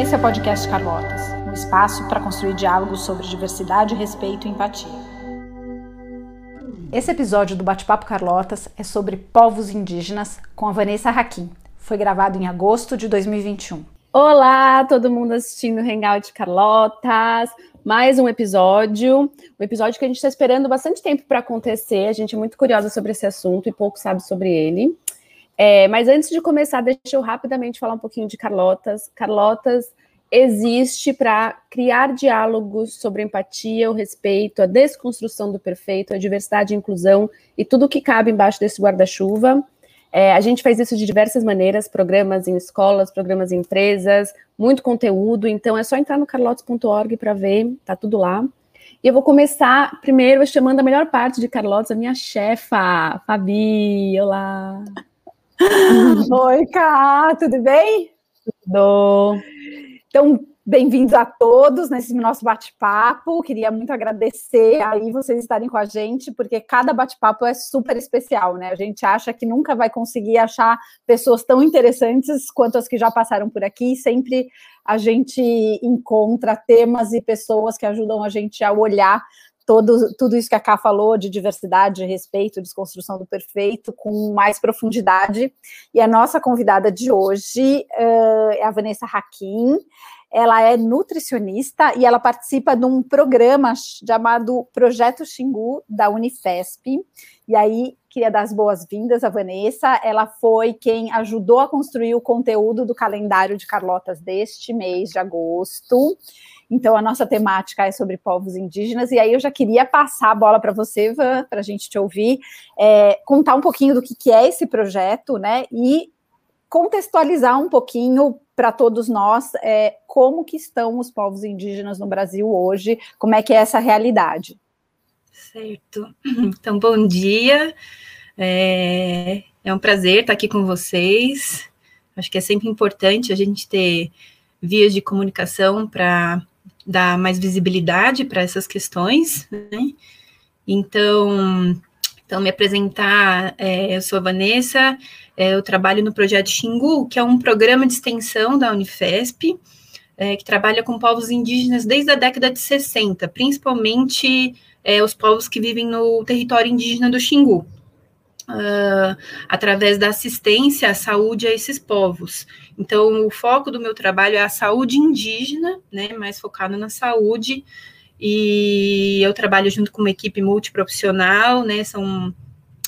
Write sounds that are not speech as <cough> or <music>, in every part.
Esse é o podcast Carlotas, um espaço para construir diálogos sobre diversidade, respeito e empatia. Esse episódio do Bate-Papo Carlotas é sobre povos indígenas com a Vanessa Hakim. Foi gravado em agosto de 2021. Olá, todo mundo assistindo o Hangout Carlotas. Mais um episódio, um episódio que a gente está esperando bastante tempo para acontecer. A gente é muito curiosa sobre esse assunto e pouco sabe sobre ele. É, mas antes de começar, deixa eu rapidamente falar um pouquinho de Carlotas. Carlotas existe para criar diálogos sobre empatia, o respeito, a desconstrução do perfeito, a diversidade e inclusão e tudo que cabe embaixo desse guarda-chuva. É, a gente faz isso de diversas maneiras, programas em escolas, programas em empresas, muito conteúdo, então é só entrar no carlotes.org para ver, tá tudo lá. E eu vou começar primeiro chamando a melhor parte de Carlotes, a minha chefa, Fabi, olá! <laughs> Oi, Cá, tudo bem? Tudo. Então, bem-vindos a todos nesse nosso bate-papo. Queria muito agradecer aí vocês estarem com a gente, porque cada bate-papo é super especial, né? A gente acha que nunca vai conseguir achar pessoas tão interessantes quanto as que já passaram por aqui. Sempre a gente encontra temas e pessoas que ajudam a gente a olhar todo, tudo isso que a Ká falou de diversidade, respeito, desconstrução do perfeito, com mais profundidade. E a nossa convidada de hoje uh, é a Vanessa Hakim. Ela é nutricionista e ela participa de um programa chamado Projeto Xingu da Unifesp. E aí, queria dar as boas-vindas à Vanessa. Ela foi quem ajudou a construir o conteúdo do calendário de Carlotas deste mês de agosto. Então, a nossa temática é sobre povos indígenas, e aí eu já queria passar a bola para você, Van, para a gente te ouvir, é, contar um pouquinho do que, que é esse projeto, né? E contextualizar um pouquinho para todos nós é, como que estão os povos indígenas no Brasil hoje, como é que é essa realidade. Certo. Então, bom dia. É, é um prazer estar aqui com vocês. Acho que é sempre importante a gente ter vias de comunicação para dar mais visibilidade para essas questões, né? Então, então, me apresentar, é, eu sou a Vanessa, é, eu trabalho no projeto Xingu, que é um programa de extensão da Unifesp, é, que trabalha com povos indígenas desde a década de 60, principalmente é, os povos que vivem no território indígena do Xingu, uh, através da assistência à saúde a esses povos. Então, o foco do meu trabalho é a saúde indígena, né, mais focado na saúde, e eu trabalho junto com uma equipe multiprofissional, né, são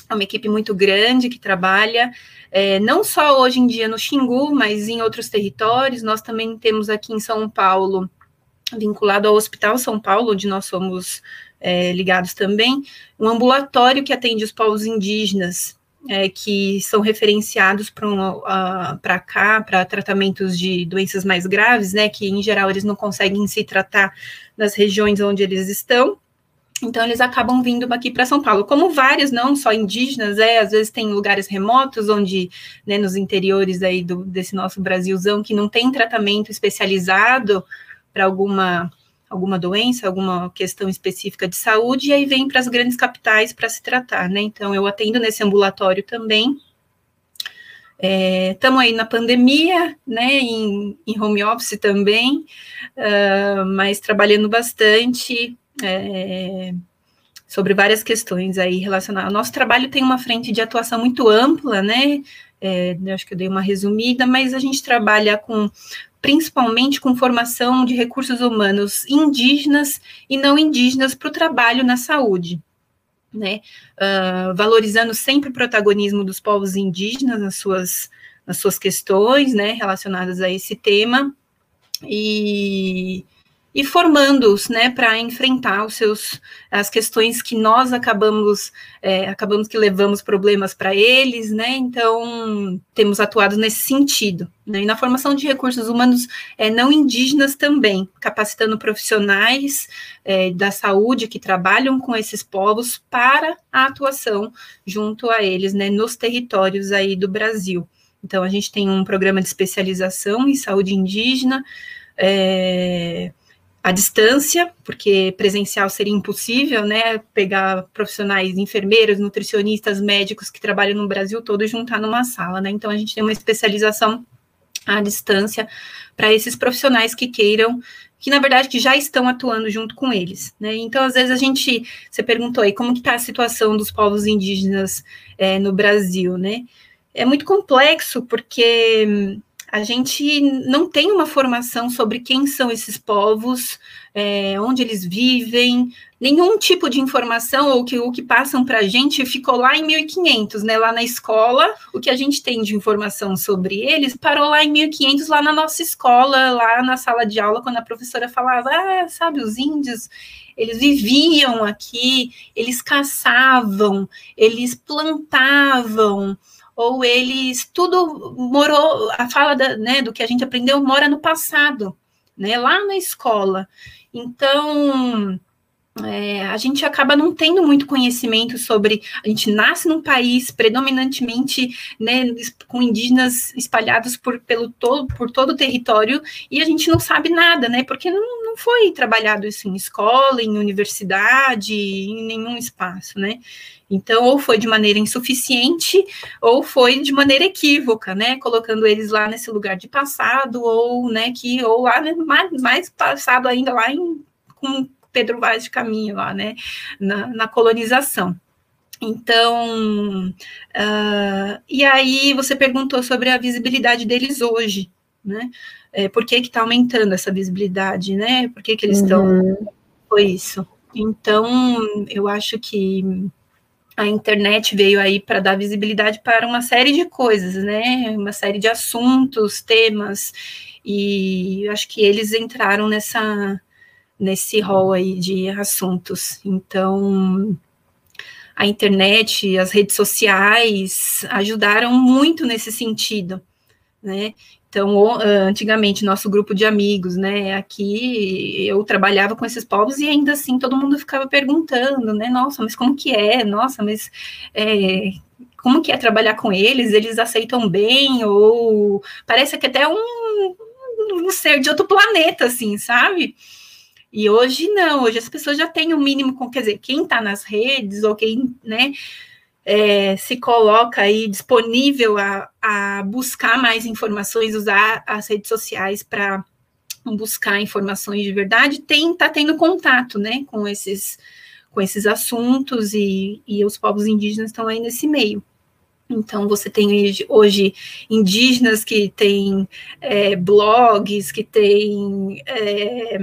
uma equipe muito grande que trabalha é, não só hoje em dia no Xingu, mas em outros territórios. Nós também temos aqui em São Paulo, vinculado ao Hospital São Paulo, onde nós somos é, ligados também, um ambulatório que atende os povos indígenas, é, que são referenciados para cá, para tratamentos de doenças mais graves, né, que em geral eles não conseguem se tratar nas regiões onde eles estão, então eles acabam vindo aqui para São Paulo, como vários, não só indígenas, é, às vezes tem lugares remotos, onde, né, nos interiores aí do, desse nosso Brasilzão, que não tem tratamento especializado para alguma alguma doença, alguma questão específica de saúde, e aí vem para as grandes capitais para se tratar, né? Então, eu atendo nesse ambulatório também. Estamos é, aí na pandemia, né, em, em home office também, uh, mas trabalhando bastante é, sobre várias questões aí relacionadas. O nosso trabalho tem uma frente de atuação muito ampla, né, é, acho que eu dei uma resumida, mas a gente trabalha com principalmente com formação de recursos humanos indígenas e não indígenas para o trabalho na saúde. Né, uh, valorizando sempre o protagonismo dos povos indígenas nas suas, nas suas questões, né, relacionadas a esse tema, e, e formando-os, né, para enfrentar os seus as questões que nós acabamos é, acabamos que levamos problemas para eles, né? Então temos atuado nesse sentido, né? E na formação de recursos humanos é, não indígenas também, capacitando profissionais é, da saúde que trabalham com esses povos para a atuação junto a eles, né, nos territórios aí do Brasil. Então a gente tem um programa de especialização em saúde indígena. É, à distância, porque presencial seria impossível, né? Pegar profissionais, enfermeiros, nutricionistas, médicos que trabalham no Brasil todo e juntar numa sala, né? Então a gente tem uma especialização à distância para esses profissionais que queiram que na verdade que já estão atuando junto com eles, né? Então, às vezes a gente, você perguntou aí como que está a situação dos povos indígenas é, no Brasil, né? É muito complexo porque a gente não tem uma formação sobre quem são esses povos, é, onde eles vivem, nenhum tipo de informação ou que o que passam para a gente ficou lá em 1500, né? Lá na escola, o que a gente tem de informação sobre eles parou lá em 1500, lá na nossa escola, lá na sala de aula, quando a professora falava, ah, sabe, os índios, eles viviam aqui, eles caçavam, eles plantavam, ou eles tudo morou, a fala da, né, do que a gente aprendeu mora no passado, né, lá na escola. Então, é, a gente acaba não tendo muito conhecimento sobre. A gente nasce num país predominantemente né, com indígenas espalhados por, pelo todo, por todo o território e a gente não sabe nada, né? Porque não, não foi trabalhado isso em escola, em universidade, em nenhum espaço, né? Então, ou foi de maneira insuficiente, ou foi de maneira equívoca, né? Colocando eles lá nesse lugar de passado, ou, né, que, ou lá né, mais, mais passado ainda lá em, com Pedro Vaz de Caminho lá, né, na, na colonização. Então, uh, e aí você perguntou sobre a visibilidade deles hoje, né? É, por que que está aumentando essa visibilidade, né? Por que que eles estão... Uhum. Foi isso. Então, eu acho que a internet veio aí para dar visibilidade para uma série de coisas, né? Uma série de assuntos, temas, e acho que eles entraram nessa nesse rol aí de assuntos. Então, a internet, as redes sociais ajudaram muito nesse sentido, né? Então, antigamente, nosso grupo de amigos, né, aqui eu trabalhava com esses povos e ainda assim todo mundo ficava perguntando, né, nossa, mas como que é? Nossa, mas é, como que é trabalhar com eles? Eles aceitam bem? Ou parece que até um, um ser de outro planeta, assim, sabe? E hoje não, hoje as pessoas já têm o um mínimo, quer dizer, quem está nas redes ou quem, né, é, se coloca aí disponível a, a buscar mais informações, usar as redes sociais para buscar informações de verdade, tem tá tendo contato, né, com esses com esses assuntos e, e os povos indígenas estão aí nesse meio. Então, você tem hoje indígenas que têm é, blogs, que têm é,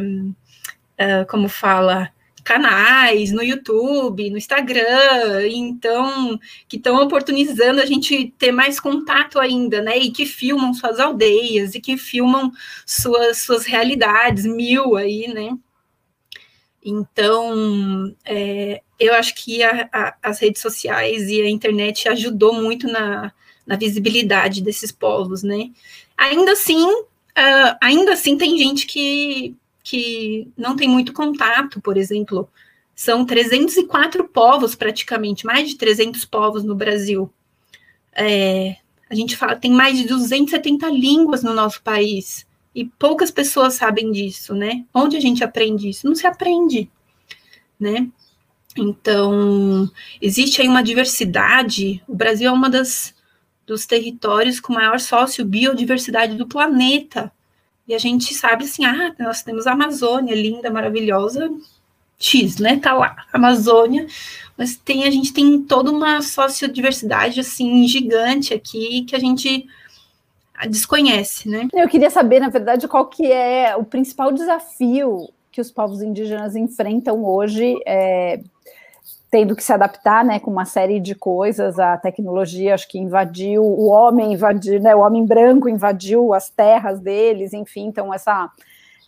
uh, como fala, canais no YouTube, no Instagram, então que estão oportunizando a gente ter mais contato ainda, né? E que filmam suas aldeias e que filmam suas, suas realidades mil aí, né? Então, é, eu acho que a, a, as redes sociais e a internet ajudou muito na, na visibilidade desses povos, né? Ainda assim, uh, ainda assim tem gente que que não tem muito contato, por exemplo, são 304 povos praticamente, mais de 300 povos no Brasil. É, a gente fala, tem mais de 270 línguas no nosso país, e poucas pessoas sabem disso, né? Onde a gente aprende isso? Não se aprende, né? Então, existe aí uma diversidade, o Brasil é uma das dos territórios com maior sócio-biodiversidade do planeta. E a gente sabe assim, ah, nós temos a Amazônia, linda, maravilhosa, X, né? Tá lá, Amazônia, mas tem a gente tem toda uma sociodiversidade assim gigante aqui que a gente desconhece, né? Eu queria saber, na verdade, qual que é o principal desafio que os povos indígenas enfrentam hoje é, tendo que se adaptar, né, com uma série de coisas, a tecnologia acho que invadiu, o homem invadiu, né, o homem branco invadiu as terras deles, enfim, então essa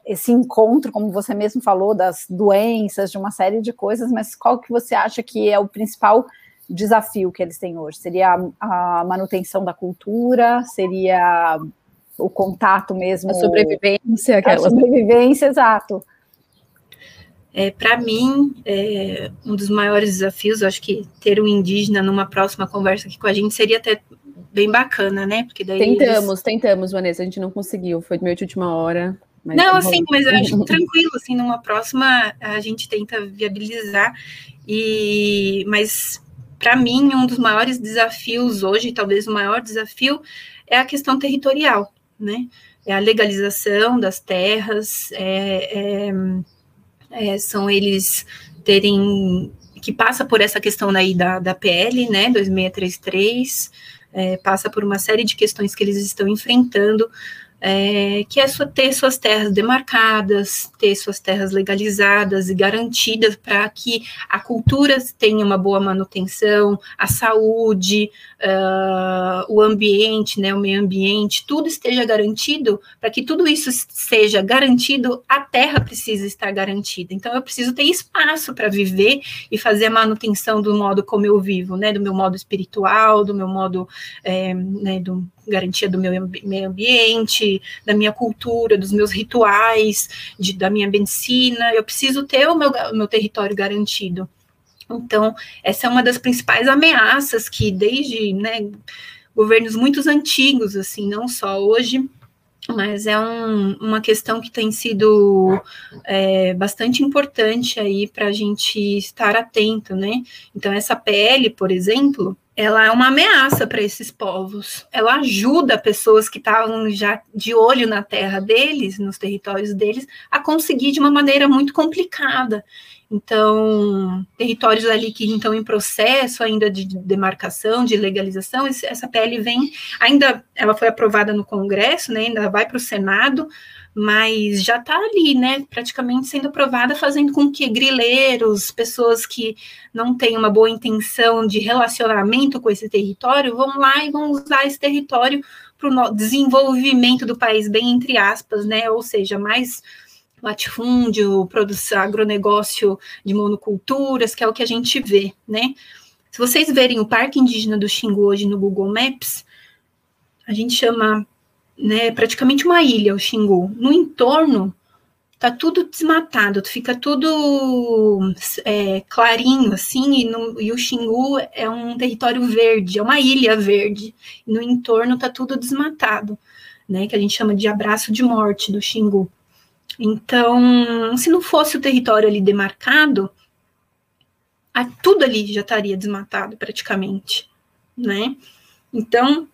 esse encontro, como você mesmo falou, das doenças, de uma série de coisas, mas qual que você acha que é o principal desafio que eles têm hoje? Seria a, a manutenção da cultura? Seria o contato mesmo? A sobrevivência, aquela. A sobrevivência, exato. É, Para mim, é, um dos maiores desafios, acho que ter um indígena numa próxima conversa aqui com a gente seria até bem bacana, né? Porque daí tentamos, eles... tentamos, Vanessa, a gente não conseguiu, foi meio de última hora. Mas não, assim, mas eu acho <laughs> tranquilo, assim, numa próxima a gente tenta viabilizar. E, mas para mim, um dos maiores desafios hoje, talvez o maior desafio, é a questão territorial né? É a legalização das terras, é, é, é, são eles terem que passa por essa questão aí da, da PL, né, 2633, é, passa por uma série de questões que eles estão enfrentando é, que é ter suas terras demarcadas, ter suas terras legalizadas e garantidas para que a cultura tenha uma boa manutenção, a saúde, uh, o ambiente, né, o meio ambiente, tudo esteja garantido. Para que tudo isso seja garantido, a terra precisa estar garantida. Então, eu preciso ter espaço para viver e fazer a manutenção do modo como eu vivo, né, do meu modo espiritual, do meu modo, é, né, do garantia do meu meio ambiente, da minha cultura, dos meus rituais, de, da minha medicina. Eu preciso ter o meu, o meu território garantido. Então, essa é uma das principais ameaças que, desde né, governos muito antigos, assim, não só hoje, mas é um, uma questão que tem sido é, bastante importante aí para a gente estar atento, né? Então, essa PL, por exemplo, ela é uma ameaça para esses povos. Ela ajuda pessoas que estavam já de olho na terra deles, nos territórios deles, a conseguir de uma maneira muito complicada. Então, territórios ali que estão em processo ainda de demarcação, de legalização, essa PL vem, ainda ela foi aprovada no Congresso, né, ainda vai para o Senado, mas já está ali, né, praticamente sendo aprovada, fazendo com que grileiros, pessoas que não têm uma boa intenção de relacionamento com esse território, vão lá e vão usar esse território para o desenvolvimento do país, bem entre aspas, né, ou seja, mais latifúndio, produção, agronegócio de monoculturas, que é o que a gente vê, né. Se vocês verem o Parque Indígena do Xingu hoje no Google Maps, a gente chama né, praticamente uma ilha, o Xingu. No entorno, tá tudo desmatado, fica tudo é, clarinho, assim, e, no, e, o Xingu é um território verde, é uma ilha verde. No entorno tá tudo desmatado, né, que a gente chama de abraço de morte do Xingu. Então, se não fosse o território ali demarcado, tudo ali já estaria desmatado praticamente, né? Então,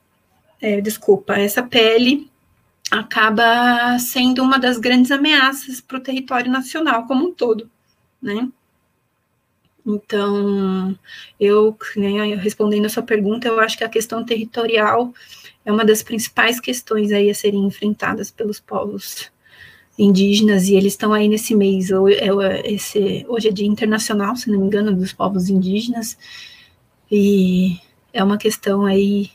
é, desculpa, essa pele acaba sendo uma das grandes ameaças para o território nacional como um todo, né? Então, eu, né, respondendo a sua pergunta, eu acho que a questão territorial é uma das principais questões aí a serem enfrentadas pelos povos indígenas, e eles estão aí nesse mês, é, esse, hoje é dia internacional, se não me engano, dos povos indígenas, e é uma questão aí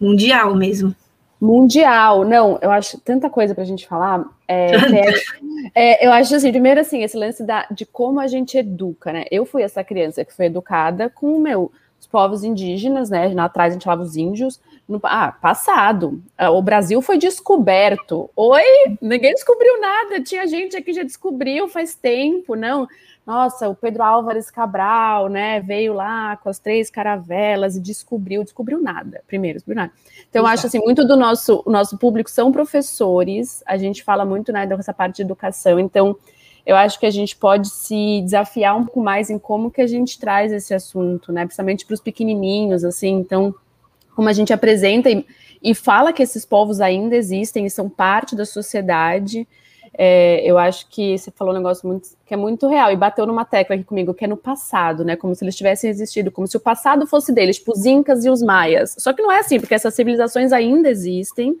mundial mesmo. Mundial, não, eu acho tanta coisa para a gente falar. É, <laughs> é, é, eu acho assim, primeiro assim, esse lance da, de como a gente educa, né? Eu fui essa criança que foi educada com o meu, os povos indígenas, né? Lá atrás a gente falava os índios. No, ah, passado. Ah, o Brasil foi descoberto. Oi? Ninguém descobriu nada. Tinha gente aqui que já descobriu faz tempo, não nossa, o Pedro Álvares Cabral, né, veio lá com as três caravelas e descobriu, descobriu nada, primeiro, descobriu nada. Então, eu acho assim, muito do nosso, nosso público são professores, a gente fala muito, né, dessa parte de educação, então, eu acho que a gente pode se desafiar um pouco mais em como que a gente traz esse assunto, né, principalmente para os pequenininhos, assim, então, como a gente apresenta e, e fala que esses povos ainda existem e são parte da sociedade, é, eu acho que você falou um negócio muito, que é muito real e bateu numa tecla aqui comigo, que é no passado, né? Como se eles tivessem existido, como se o passado fosse deles, tipo os incas e os maias. Só que não é assim, porque essas civilizações ainda existem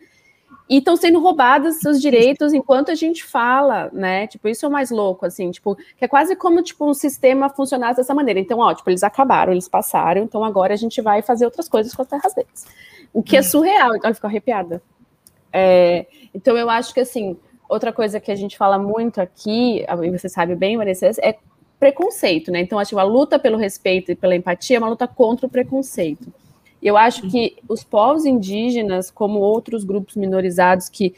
e estão sendo roubados seus direitos enquanto a gente fala, né? Tipo, isso é o mais louco, assim, tipo, que é quase como tipo um sistema funcionasse dessa maneira. Então, ó, tipo, eles acabaram, eles passaram, então agora a gente vai fazer outras coisas com as terras deles. O que é surreal, então ficou arrepiada. É, então eu acho que assim, outra coisa que a gente fala muito aqui, e você sabe bem, Vanessa, é preconceito, né? Então, acho que a luta pelo respeito e pela empatia é uma luta contra o preconceito. Eu acho que os povos indígenas, como outros grupos minorizados que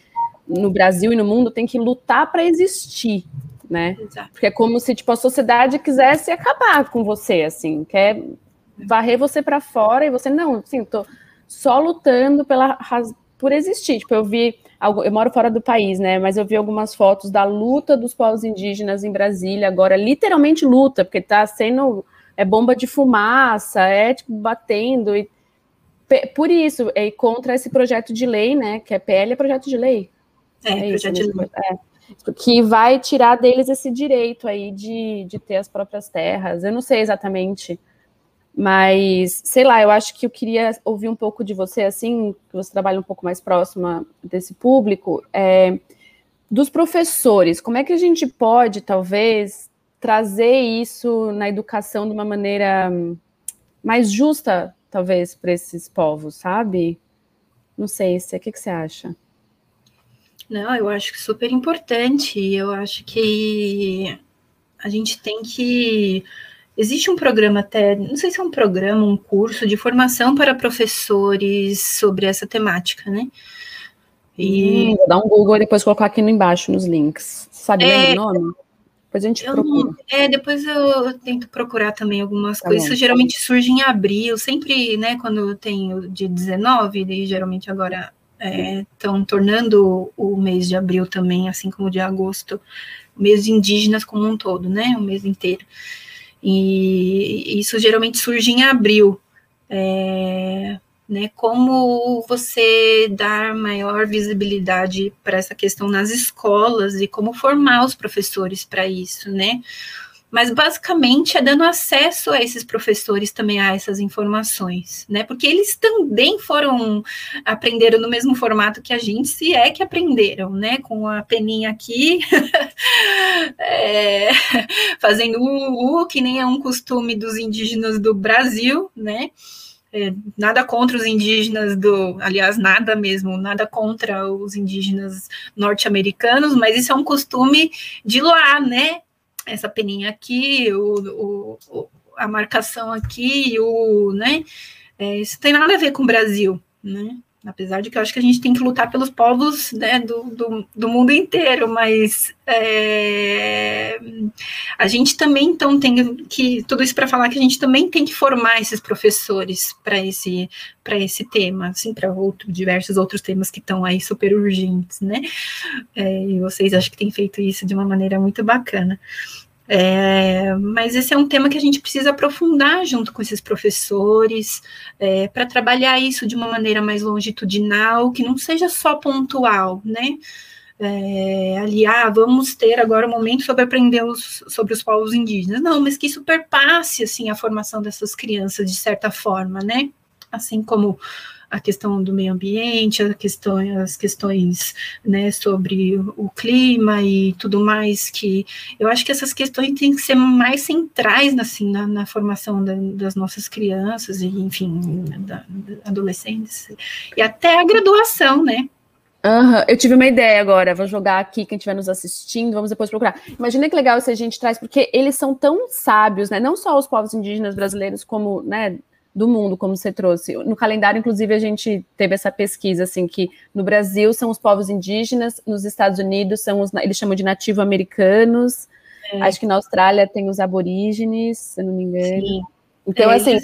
no Brasil e no mundo têm que lutar para existir, né? Exato. Porque é como se tipo a sociedade quisesse acabar com você, assim, quer varrer você para fora e você não, assim, tô só lutando pela por existir. Tipo, eu vi eu moro fora do país, né? Mas eu vi algumas fotos da luta dos povos indígenas em Brasília agora, literalmente luta, porque tá sendo é bomba de fumaça, é tipo batendo e por isso, é contra esse projeto de lei, né? Que é PL é projeto de lei. É, é projeto isso, de lei. É que vai tirar deles esse direito aí de, de ter as próprias terras. Eu não sei exatamente, mas sei lá, eu acho que eu queria ouvir um pouco de você, assim, que você trabalha um pouco mais próxima desse público, é, dos professores. Como é que a gente pode, talvez, trazer isso na educação de uma maneira mais justa, talvez, para esses povos, sabe? Não sei, o que, que você acha? Não, eu acho que super importante. Eu acho que a gente tem que. Existe um programa até, não sei se é um programa, um curso de formação para professores sobre essa temática, né? E... Hum, vou dar um Google e depois colocar aqui no embaixo nos links. Sabe é... o nome? Depois a gente procura. é, depois eu tento procurar também algumas tá coisas. Isso geralmente surge em abril, sempre, né, quando tem o dia 19, e geralmente agora estão é, tornando o mês de abril também, assim como o de agosto, o mês indígenas como um todo, né? O mês inteiro. E isso geralmente surge em abril. É, né, como você dar maior visibilidade para essa questão nas escolas e como formar os professores para isso, né? mas basicamente é dando acesso a esses professores também a essas informações, né? Porque eles também foram aprenderam no mesmo formato que a gente, se é que aprenderam, né? Com a peninha aqui, <laughs> é, fazendo o, que nem é um costume dos indígenas do Brasil, né? É, nada contra os indígenas do, aliás, nada mesmo, nada contra os indígenas norte-americanos, mas isso é um costume de lá, né? essa peninha aqui, o, o, a marcação aqui, o, né? É, isso tem nada a ver com o Brasil, né? Apesar de que eu acho que a gente tem que lutar pelos povos né, do, do, do mundo inteiro, mas é, a gente também então tem que tudo isso para falar que a gente também tem que formar esses professores para esse para esse tema, assim para outro, diversos outros temas que estão aí super urgentes, né? É, e vocês acho que têm feito isso de uma maneira muito bacana. É, mas esse é um tema que a gente precisa aprofundar junto com esses professores, é, para trabalhar isso de uma maneira mais longitudinal, que não seja só pontual, né? É, ali, ah, vamos ter agora um momento sobre aprender os, sobre os povos indígenas. Não, mas que isso perpasse, assim, a formação dessas crianças, de certa forma, né? Assim como a questão do meio ambiente, a questão, as questões né, sobre o clima e tudo mais, que eu acho que essas questões têm que ser mais centrais assim, na, na formação da, das nossas crianças e, enfim, da, da, adolescentes, e até a graduação, né? Uhum. Eu tive uma ideia agora, vou jogar aqui, quem estiver nos assistindo, vamos depois procurar. Imagina que legal se a gente traz, porque eles são tão sábios, né? Não só os povos indígenas brasileiros, como, né, do mundo, como você trouxe. No calendário, inclusive, a gente teve essa pesquisa, assim, que no Brasil são os povos indígenas, nos Estados Unidos são os, eles chamam de nativo-americanos, é. acho que na Austrália tem os aborígenes, se não me engano. Sim. Então, é, assim,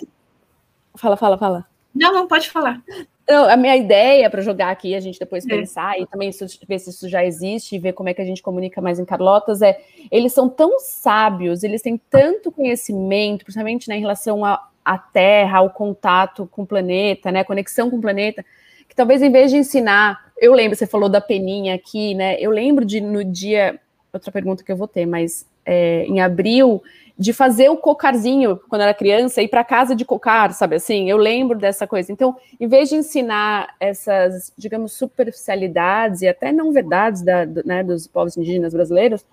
fala, fala, fala. Não, não, pode falar. Então, a minha ideia para jogar aqui, a gente depois é. pensar e também ver se isso já existe e ver como é que a gente comunica mais em Carlotas, é eles são tão sábios, eles têm tanto conhecimento, principalmente né, em relação a, a Terra, o contato com o planeta, né, conexão com o planeta, que talvez em vez de ensinar, eu lembro, você falou da peninha aqui, né, eu lembro de no dia, outra pergunta que eu vou ter, mas é, em abril, de fazer o cocarzinho quando era criança, ir para casa de cocar, sabe assim? Eu lembro dessa coisa. Então, em vez de ensinar essas, digamos, superficialidades e até não verdades da, né, dos povos indígenas brasileiros,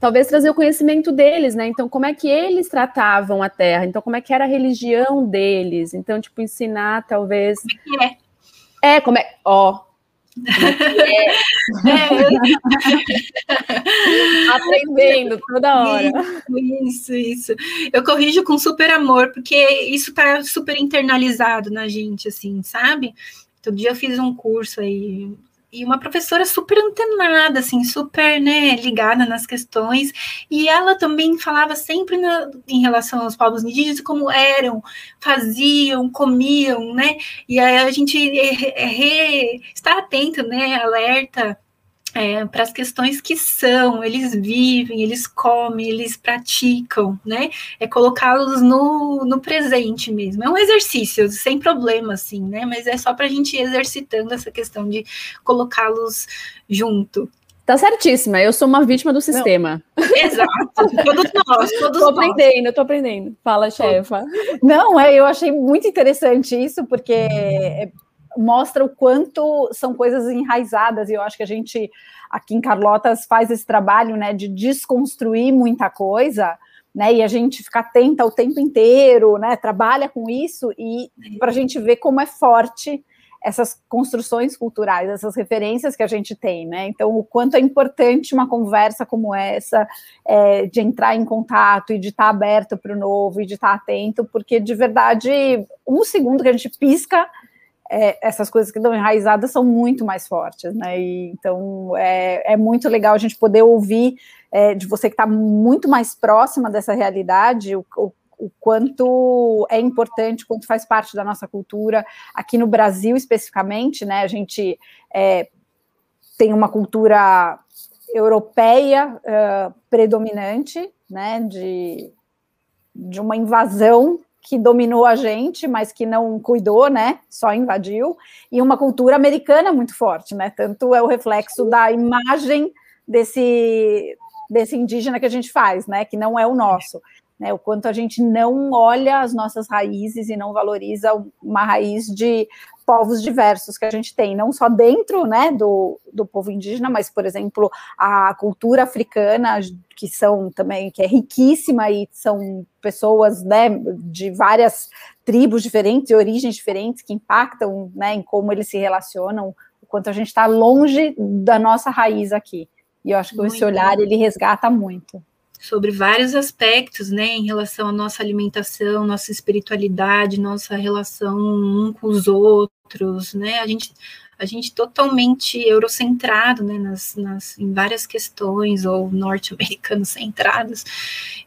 talvez trazer o conhecimento deles, né? Então, como é que eles tratavam a terra? Então, como é que era a religião deles? Então, tipo, ensinar, talvez. Como é que é? É, como é. Ó. <laughs> é? é. <laughs> Aprendendo toda hora. Isso, isso. Eu corrijo com super amor, porque isso tá super internalizado na gente, assim, sabe? Todo dia eu fiz um curso aí e uma professora super antenada, assim, super, né, ligada nas questões, e ela também falava sempre na, em relação aos povos indígenas, como eram, faziam, comiam, né, e aí a gente é, é, está atento, né, alerta é, para as questões que são, eles vivem, eles comem, eles praticam, né? É colocá-los no, no presente mesmo. É um exercício, sem problema, assim, né? Mas é só para a gente ir exercitando essa questão de colocá-los junto. Tá certíssima, eu sou uma vítima do sistema. Não. Exato, todos nós, todos tô aprendendo, eu tô aprendendo. Fala, chefa. Não, é, eu achei muito interessante isso, porque é, mostra o quanto são coisas enraizadas, e eu acho que a gente aqui em Carlotas faz esse trabalho né, de desconstruir muita coisa, né? E a gente fica atenta o tempo inteiro, né? Trabalha com isso e para a gente ver como é forte essas construções culturais, essas referências que a gente tem, né? Então, o quanto é importante uma conversa como essa, é, de entrar em contato e de estar aberto para o novo e de estar atento, porque de verdade, um segundo que a gente pisca, é, essas coisas que estão enraizadas são muito mais fortes, né? E, então é, é, muito legal a gente poder ouvir é, de você que está muito mais próxima dessa realidade, o, o, o, quanto é importante, quanto faz parte da nossa cultura, aqui no Brasil especificamente, né? A gente é, tem uma cultura europeia uh, predominante, né? De, de uma invasão que dominou a gente, mas que não cuidou, né? Só invadiu, e uma cultura americana muito forte, né? Tanto é o reflexo da imagem desse desse indígena que a gente faz, né? Que não é o nosso. Né, o quanto a gente não olha as nossas raízes e não valoriza uma raiz de povos diversos que a gente tem, não só dentro né, do, do povo indígena, mas, por exemplo, a cultura africana, que são também, que é riquíssima e são pessoas né, de várias tribos diferentes e origens diferentes que impactam né, em como eles se relacionam, o quanto a gente está longe da nossa raiz aqui. E eu acho que muito esse olhar ele resgata muito sobre vários aspectos, né, em relação à nossa alimentação, nossa espiritualidade, nossa relação um com os outros, né, a gente a gente totalmente eurocentrado, né, nas, nas, em várias questões, ou norte-americanos <laughs> centrados.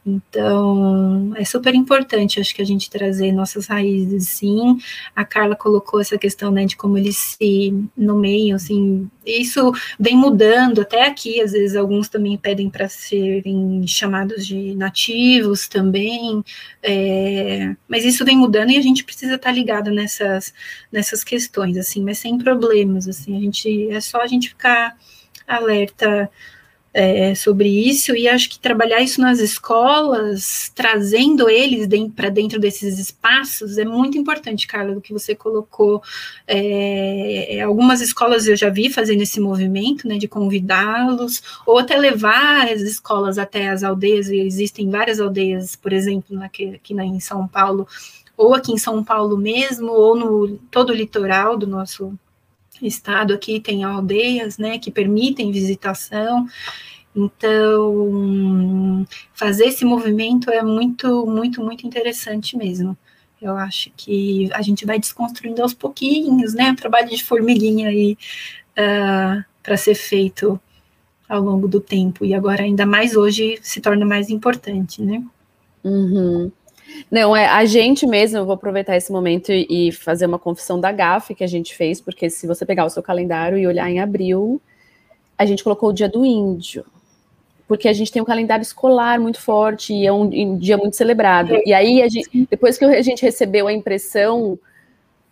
Então, é super importante, acho que a gente trazer nossas raízes, sim. A Carla colocou essa questão, né, de como eles se nomeiam, assim, isso vem mudando até aqui, às vezes alguns também pedem para serem chamados de nativos também, é, mas isso vem mudando e a gente precisa estar tá ligado nessas, nessas questões, assim, mas sem problemas, assim, a gente, é só a gente ficar alerta é, sobre isso, e acho que trabalhar isso nas escolas, trazendo eles para dentro desses espaços, é muito importante, Carla, do que você colocou. É, é, algumas escolas eu já vi fazendo esse movimento, né, de convidá-los, ou até levar as escolas até as aldeias, e existem várias aldeias, por exemplo, aqui, aqui em São Paulo, ou aqui em São Paulo mesmo, ou no todo o litoral do nosso estado aqui tem aldeias, né, que permitem visitação. Então, fazer esse movimento é muito, muito, muito interessante mesmo. Eu acho que a gente vai desconstruindo aos pouquinhos, né? Trabalho de formiguinha aí uh, para ser feito ao longo do tempo. E agora, ainda mais hoje, se torna mais importante, né? Uhum. Não, é a gente mesmo, eu vou aproveitar esse momento e, fazer uma confissão da GAF que a gente fez, porque se você pegar o seu calendário e olhar em abril, a gente colocou o dia do índio. Porque a gente tem um calendário escolar muito forte e é um, um dia muito celebrado. E aí, a gente, depois que a gente recebeu a impressão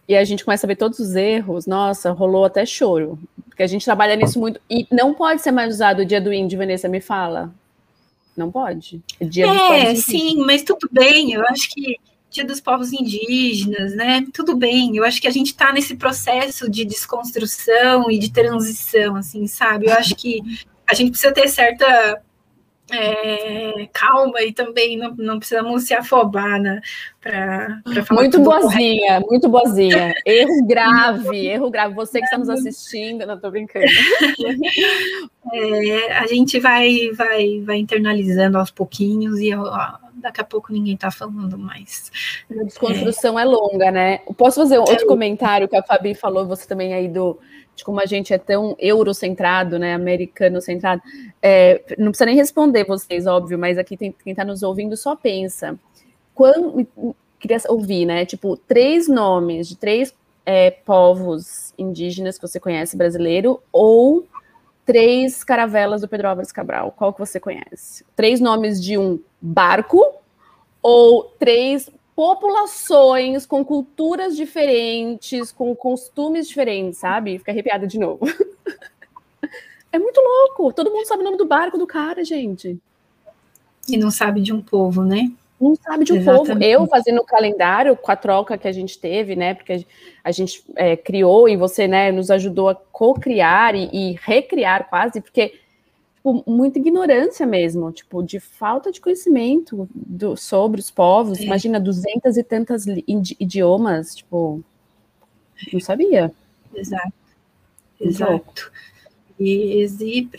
e a gente começa a ver todos os erros, nossa, rolou até choro. Porque a gente trabalha nisso muito. E não pode ser mais usado o dia do índio, Vanessa, me fala. Não pode. É, dia é sim, mas tudo bem. Eu acho que Dia dos Povos Indígenas, né? Tudo bem. Eu acho que a gente está nesse processo de desconstrução e de transição, assim, sabe? Eu acho que a gente precisa ter certa é, calma e também não, não precisamos se afobar né, para falar. Muito boazinha, correto. muito boazinha. <laughs> Erro grave, erro grave. Você que está nos assistindo, não estou brincando. <laughs> É, a gente vai, vai, vai internalizando aos pouquinhos e ó, daqui a pouco ninguém está falando mais. A desconstrução é. é longa, né? Posso fazer outro é. comentário que a Fabi falou, você também aí do de como a gente é tão eurocentrado, né, americano-centrado. É, não precisa nem responder vocês, óbvio, mas aqui tem, quem está nos ouvindo só pensa. Quando, queria ouvir, né, tipo, três nomes de três é, povos indígenas que você conhece brasileiro, ou três caravelas do Pedro Álvares Cabral, qual que você conhece? Três nomes de um barco ou três populações com culturas diferentes, com costumes diferentes, sabe? Fica arrepiada de novo. <laughs> é muito louco. Todo mundo sabe o nome do barco do cara, gente. E não sabe de um povo, né? Não sabe de um Exatamente. povo. Eu fazendo o calendário com a troca que a gente teve, né? Porque a gente é, criou e você, né, nos ajudou a co-criar e, e recriar quase, porque tipo, muita ignorância mesmo, tipo, de falta de conhecimento do, sobre os povos. É. Imagina, duzentas e tantas idiomas, tipo, não sabia. Exato. Exato. E,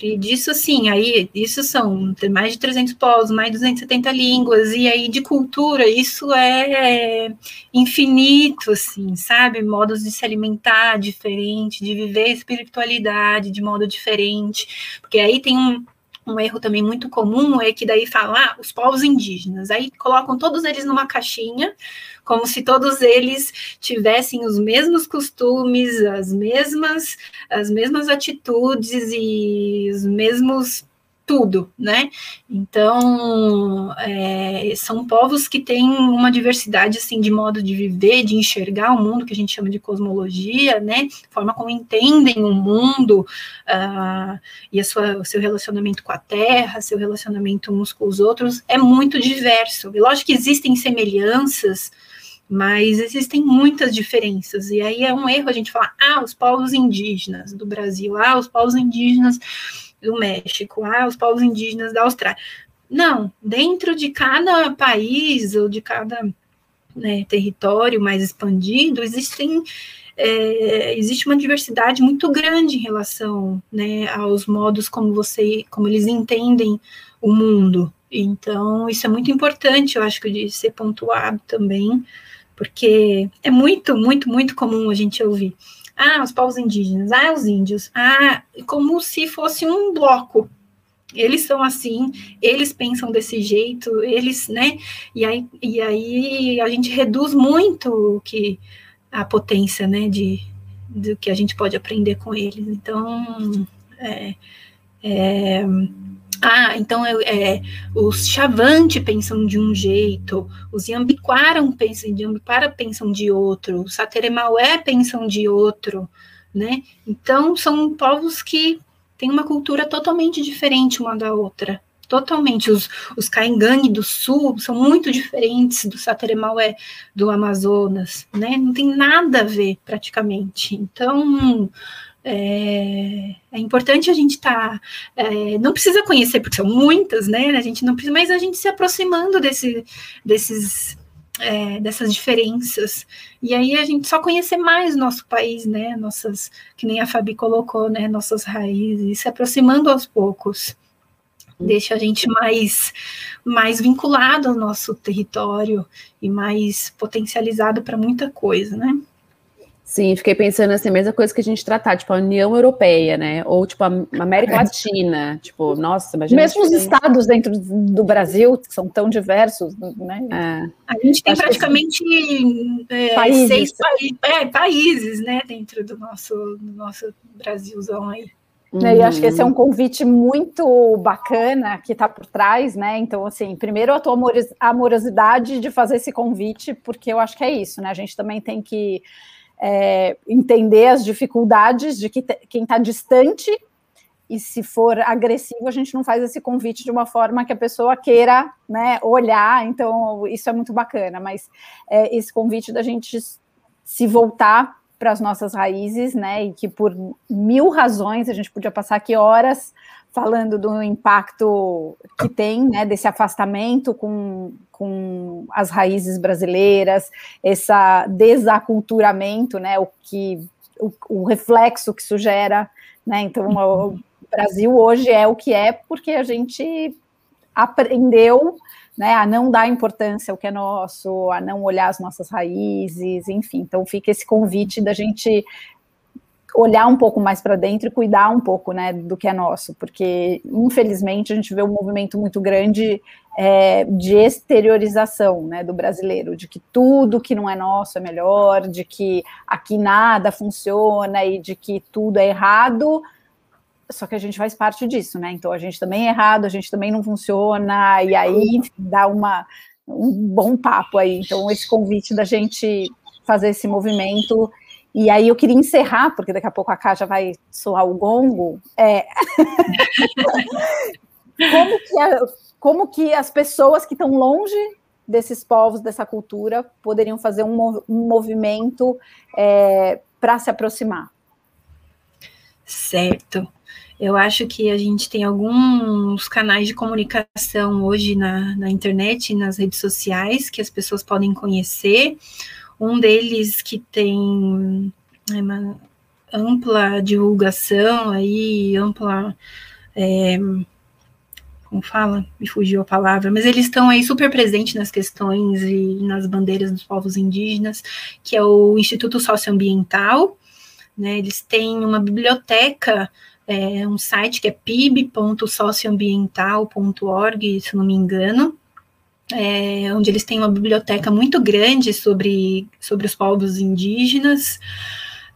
e disso, assim, aí, isso são mais de 300 povos, mais de 270 línguas, e aí de cultura, isso é infinito, assim, sabe? Modos de se alimentar diferente, de viver espiritualidade de modo diferente, porque aí tem um, um erro também muito comum é que daí falam, ah, os povos indígenas, aí colocam todos eles numa caixinha, como se todos eles tivessem os mesmos costumes, as mesmas, as mesmas atitudes e os mesmos tudo, né? Então, é, são povos que têm uma diversidade, assim, de modo de viver, de enxergar o mundo, que a gente chama de cosmologia, né? Forma como entendem o mundo uh, e a sua, o seu relacionamento com a Terra, seu relacionamento uns com os outros, é muito diverso. E lógico que existem semelhanças, mas existem muitas diferenças, e aí é um erro a gente falar, ah, os povos indígenas do Brasil, ah, os povos indígenas do México, ah, os povos indígenas da Austrália. Não, dentro de cada país ou de cada né, território mais expandido, existem é, existe uma diversidade muito grande em relação né, aos modos como você, como eles entendem o mundo. Então, isso é muito importante, eu acho que de ser pontuado também, porque é muito, muito, muito comum a gente ouvir. Ah, os povos indígenas, ah, os índios, ah, como se fosse um bloco. Eles são assim, eles pensam desse jeito, eles, né? E aí, e aí a gente reduz muito que a potência, né, de do que a gente pode aprender com eles. Então, é, é ah, então é, os Chavante pensam de um jeito, os Yambiquaram pensam de pensam de outro, os Sateremaué pensam de outro, né? Então são povos que têm uma cultura totalmente diferente uma da outra. Totalmente. Os, os Caingangue do Sul são muito diferentes do Sateremaué do Amazonas, né? Não tem nada a ver praticamente. Então, é, é, importante a gente estar, tá, é, não precisa conhecer, porque são muitas, né? A gente não precisa, mas a gente se aproximando desse, desses, é, dessas diferenças. E aí a gente só conhecer mais nosso país, né? Nossas, que nem a Fabi colocou, né? Nossas raízes, se aproximando aos poucos. Deixa a gente mais, mais vinculado ao nosso território e mais potencializado para muita coisa, né? Sim, fiquei pensando assim, a mesma coisa que a gente tratar, tipo, a União Europeia, né? Ou, tipo, a América é. Latina, tipo, nossa, imagina. Mesmo os estados dentro do Brasil, que são tão diversos, né? É. A gente tem Acho praticamente é, países. seis é, países, né, dentro do nosso, do nosso Brasilzão aí. Uhum. E acho que esse é um convite muito bacana que está por trás, né? Então, assim, primeiro a tua amorosidade de fazer esse convite, porque eu acho que é isso, né? A gente também tem que é, entender as dificuldades de que quem está distante e se for agressivo, a gente não faz esse convite de uma forma que a pessoa queira né, olhar, então isso é muito bacana, mas é, esse convite da gente se voltar para as nossas raízes, né, e que por mil razões a gente podia passar aqui horas falando do impacto que tem, né, desse afastamento com, com as raízes brasileiras, esse desaculturamento, né, o que o, o reflexo que isso gera, né, então o Brasil hoje é o que é porque a gente aprendeu, né, a não dar importância ao que é nosso, a não olhar as nossas raízes, enfim, então fica esse convite da gente olhar um pouco mais para dentro e cuidar um pouco né, do que é nosso, porque infelizmente a gente vê um movimento muito grande é, de exteriorização né, do brasileiro, de que tudo que não é nosso é melhor, de que aqui nada funciona e de que tudo é errado, só que a gente faz parte disso, né? Então a gente também é errado, a gente também não funciona, e aí dá uma, um bom papo aí. Então, esse convite da gente fazer esse movimento. E aí eu queria encerrar, porque daqui a pouco a Cá já vai soar o gongo. É... <laughs> como, que a, como que as pessoas que estão longe desses povos, dessa cultura, poderiam fazer um, um movimento é, para se aproximar? Certo. Eu acho que a gente tem alguns canais de comunicação hoje na, na internet nas redes sociais que as pessoas podem conhecer. Um deles que tem é, ampla divulgação aí, ampla. É, como fala? Me fugiu a palavra, mas eles estão aí super presentes nas questões e nas bandeiras dos povos indígenas, que é o Instituto Socioambiental. Né, eles têm uma biblioteca é um site que é pib.socioambiental.org, se não me engano, é, onde eles têm uma biblioteca muito grande sobre, sobre os povos indígenas,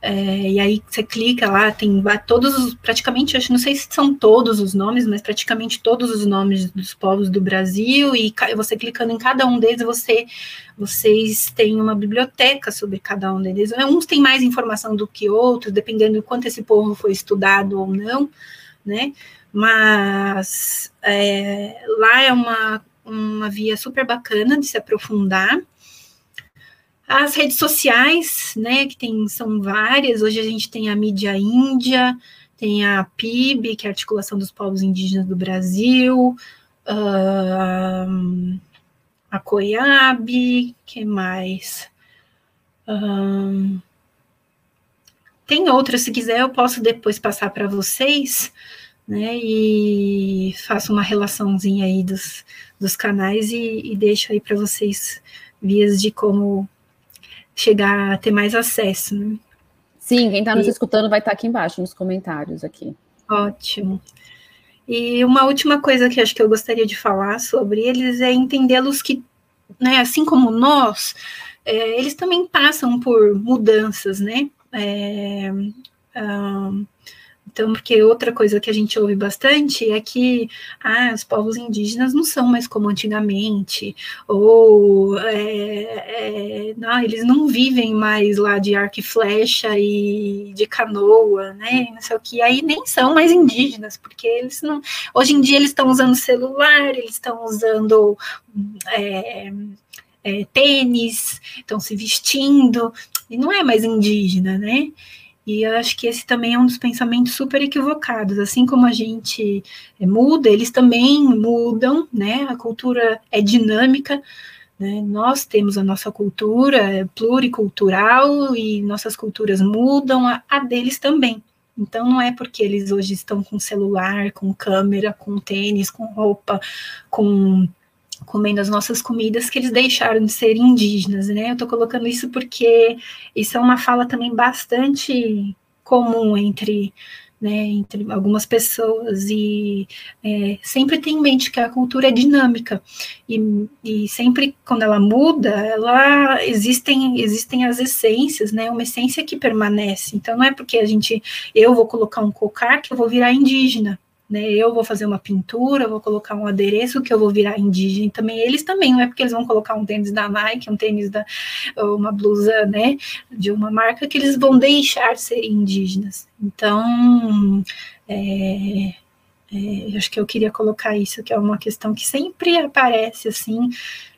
é, e aí você clica lá, tem todos os, praticamente, acho, não sei se são todos os nomes, mas praticamente todos os nomes dos povos do Brasil, e você clicando em cada um deles, você, vocês têm uma biblioteca sobre cada um deles. Uns têm mais informação do que outros, dependendo do quanto esse povo foi estudado ou não, né? Mas é, lá é uma, uma via super bacana de se aprofundar. As redes sociais, né, que tem, são várias, hoje a gente tem a mídia índia, tem a PIB, que é a Articulação dos Povos Indígenas do Brasil, a COIAB, que mais? Tem outras, se quiser eu posso depois passar para vocês, né, e faço uma relaçãozinha aí dos, dos canais e, e deixo aí para vocês vias de como chegar a ter mais acesso. Né? Sim, quem está nos e... escutando vai estar tá aqui embaixo nos comentários aqui. Ótimo. E uma última coisa que acho que eu gostaria de falar sobre eles é entendê-los que, né, assim como nós, é, eles também passam por mudanças, né? É, um, então, porque outra coisa que a gente ouve bastante é que ah, os povos indígenas não são mais como antigamente, ou é, é, não, eles não vivem mais lá de arco e flecha e de canoa, né? Não sei o que, aí nem são mais indígenas, porque eles não. Hoje em dia eles estão usando celular, eles estão usando. É, é, tênis, estão se vestindo, e não é mais indígena, né? E eu acho que esse também é um dos pensamentos super equivocados. Assim como a gente é, muda, eles também mudam, né? A cultura é dinâmica, né? Nós temos a nossa cultura é pluricultural e nossas culturas mudam, a, a deles também. Então não é porque eles hoje estão com celular, com câmera, com tênis, com roupa, com comendo as nossas comidas que eles deixaram de ser indígenas, né? Eu estou colocando isso porque isso é uma fala também bastante comum entre, né, entre algumas pessoas e é, sempre tem em mente que a cultura é dinâmica e, e sempre quando ela muda, ela existem existem as essências, né? Uma essência que permanece. Então não é porque a gente eu vou colocar um cocar que eu vou virar indígena né? Eu vou fazer uma pintura, vou colocar um adereço que eu vou virar indígena. Também eles também, não é porque eles vão colocar um tênis da Nike, um tênis da uma blusa, né, de uma marca que eles vão deixar ser indígenas. Então, é, é, acho que eu queria colocar isso, que é uma questão que sempre aparece assim,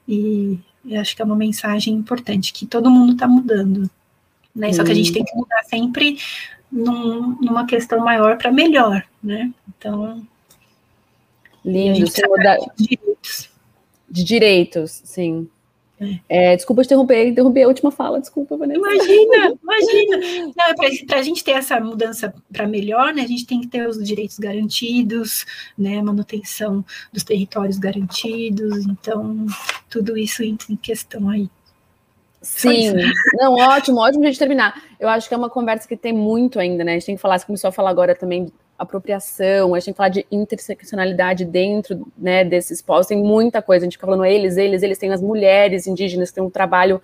e acho que é uma mensagem importante, que todo mundo está mudando. Né? Só que a gente tem que mudar sempre num, numa questão maior para melhor, né? Então. Lindo, de direitos. De direitos, sim. É. É, desculpa interromper, interromper a última fala, desculpa, Vanessa. Imagina, <laughs> imagina. Para a gente ter essa mudança para melhor, né, a gente tem que ter os direitos garantidos, né, manutenção dos territórios garantidos, então tudo isso entra em questão aí. Sim, não, ótimo, ótimo gente terminar. Eu acho que é uma conversa que tem muito ainda, né? A gente tem que falar, você começou a falar agora também de apropriação, a gente tem que falar de interseccionalidade dentro né, desses povos, tem muita coisa, a gente fica falando eles, eles, eles têm as mulheres indígenas que têm um trabalho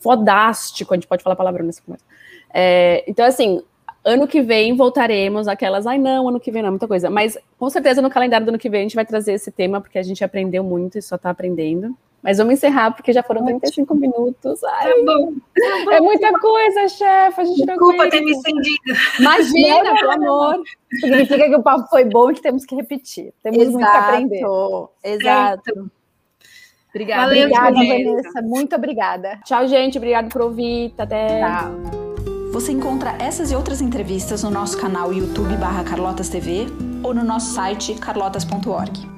fodástico, a gente pode falar palavrão nessa conversa. É, então, assim, Ano que vem voltaremos aquelas, ai não, ano que vem não é muita coisa. Mas com certeza no calendário do ano que vem a gente vai trazer esse tema, porque a gente aprendeu muito e só está aprendendo. Mas vamos encerrar, porque já foram 35 minutos. Ai, tá bom, tá bom. É muita coisa, chefe. A gente Desculpa ter me estendido. Imagina, pelo amor. Significa que o papo foi bom e que temos que repetir. Temos Exato. muito que aprender. Exato. Obrigada. Valeu, obrigada, Vanessa. Muito obrigada. Tchau, gente. Obrigado por ouvir. Até. Tchau. Você encontra essas e outras entrevistas no nosso canal YouTube barra Carlotas TV ou no nosso site carlotas.org.